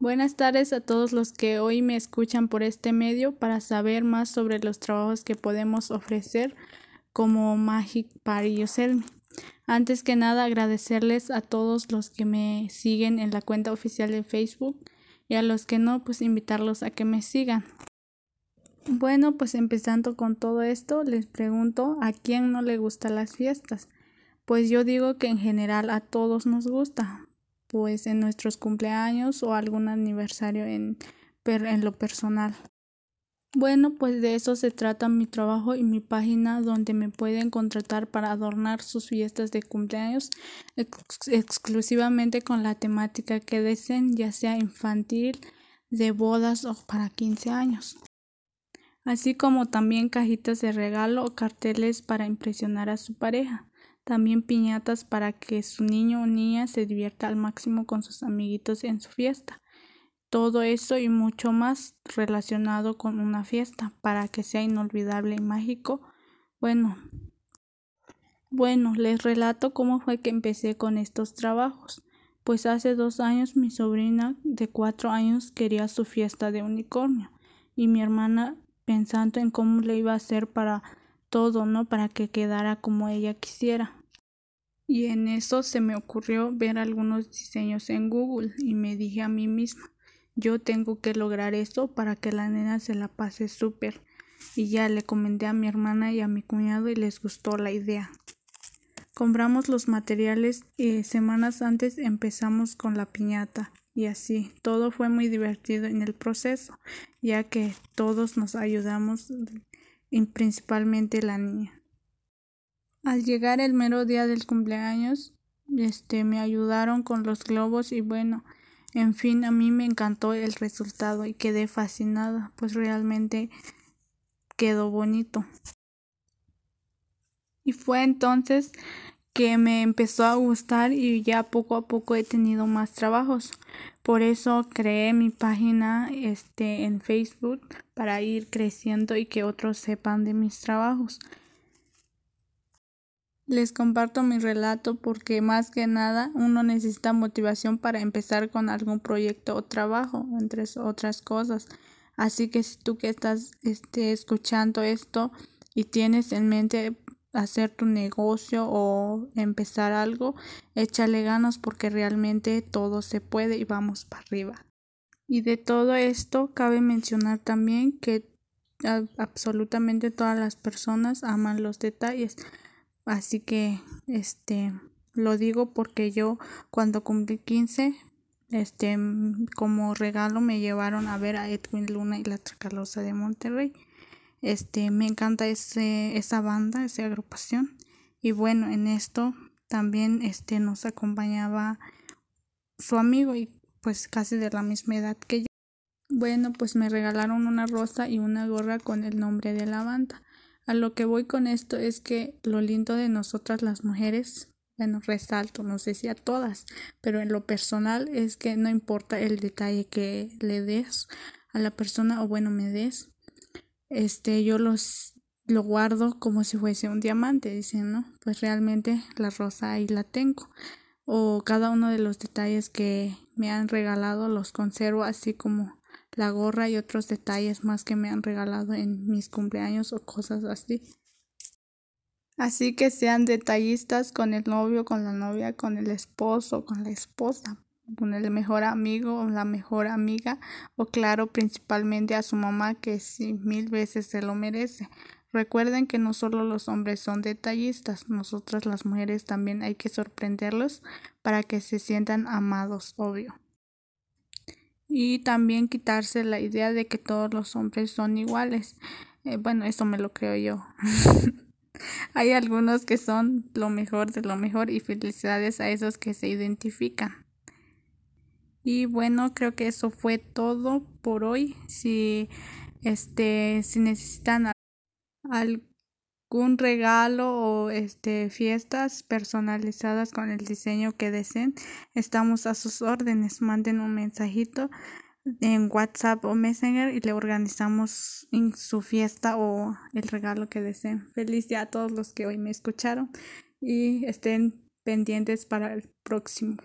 Buenas tardes a todos los que hoy me escuchan por este medio para saber más sobre los trabajos que podemos ofrecer como Magic Party Yoselmi. Antes que nada, agradecerles a todos los que me siguen en la cuenta oficial de Facebook y a los que no, pues invitarlos a que me sigan. Bueno, pues empezando con todo esto, les pregunto a quién no le gustan las fiestas. Pues yo digo que en general a todos nos gusta, pues en nuestros cumpleaños o algún aniversario en, en lo personal. Bueno, pues de eso se trata mi trabajo y mi página donde me pueden contratar para adornar sus fiestas de cumpleaños exclusivamente con la temática que deseen, ya sea infantil, de bodas o para 15 años. Así como también cajitas de regalo o carteles para impresionar a su pareja también piñatas para que su niño o niña se divierta al máximo con sus amiguitos en su fiesta. Todo eso y mucho más relacionado con una fiesta para que sea inolvidable y mágico. Bueno, bueno, les relato cómo fue que empecé con estos trabajos. Pues hace dos años mi sobrina de cuatro años quería su fiesta de unicornio y mi hermana pensando en cómo le iba a hacer para todo, ¿no? Para que quedara como ella quisiera y en eso se me ocurrió ver algunos diseños en Google y me dije a mí misma, yo tengo que lograr eso para que la nena se la pase súper. Y ya le comenté a mi hermana y a mi cuñado y les gustó la idea. Compramos los materiales y semanas antes empezamos con la piñata y así todo fue muy divertido en el proceso, ya que todos nos ayudamos y principalmente la niña. Al llegar el mero día del cumpleaños, este me ayudaron con los globos y bueno, en fin, a mí me encantó el resultado y quedé fascinada, pues realmente quedó bonito. Y fue entonces que me empezó a gustar y ya poco a poco he tenido más trabajos. Por eso creé mi página este en Facebook para ir creciendo y que otros sepan de mis trabajos. Les comparto mi relato porque más que nada uno necesita motivación para empezar con algún proyecto o trabajo, entre otras cosas. Así que si tú que estás este, escuchando esto y tienes en mente hacer tu negocio o empezar algo, échale ganas porque realmente todo se puede y vamos para arriba. Y de todo esto cabe mencionar también que absolutamente todas las personas aman los detalles. Así que, este, lo digo porque yo cuando cumplí 15, este, como regalo me llevaron a ver a Edwin Luna y la Tracalosa de Monterrey. Este, me encanta ese, esa banda, esa agrupación. Y bueno, en esto también, este, nos acompañaba su amigo y pues casi de la misma edad que yo. Bueno, pues me regalaron una rosa y una gorra con el nombre de la banda. A lo que voy con esto es que lo lindo de nosotras las mujeres, bueno, resalto, no sé si a todas, pero en lo personal es que no importa el detalle que le des a la persona o bueno me des, este yo los lo guardo como si fuese un diamante, dicen, ¿no? Pues realmente la rosa ahí la tengo. O cada uno de los detalles que me han regalado los conservo así como la gorra y otros detalles más que me han regalado en mis cumpleaños o cosas así. Así que sean detallistas con el novio, con la novia, con el esposo, con la esposa, con el mejor amigo o la mejor amiga o claro principalmente a su mamá que sí mil veces se lo merece. Recuerden que no solo los hombres son detallistas, nosotras las mujeres también hay que sorprenderlos para que se sientan amados, obvio y también quitarse la idea de que todos los hombres son iguales. Eh, bueno, eso me lo creo yo. Hay algunos que son lo mejor de lo mejor y felicidades a esos que se identifican. Y bueno, creo que eso fue todo por hoy. Si este si necesitan algo un regalo o este fiestas personalizadas con el diseño que deseen, estamos a sus órdenes. Manden un mensajito en WhatsApp o Messenger y le organizamos en su fiesta o el regalo que deseen. Feliz día a todos los que hoy me escucharon y estén pendientes para el próximo.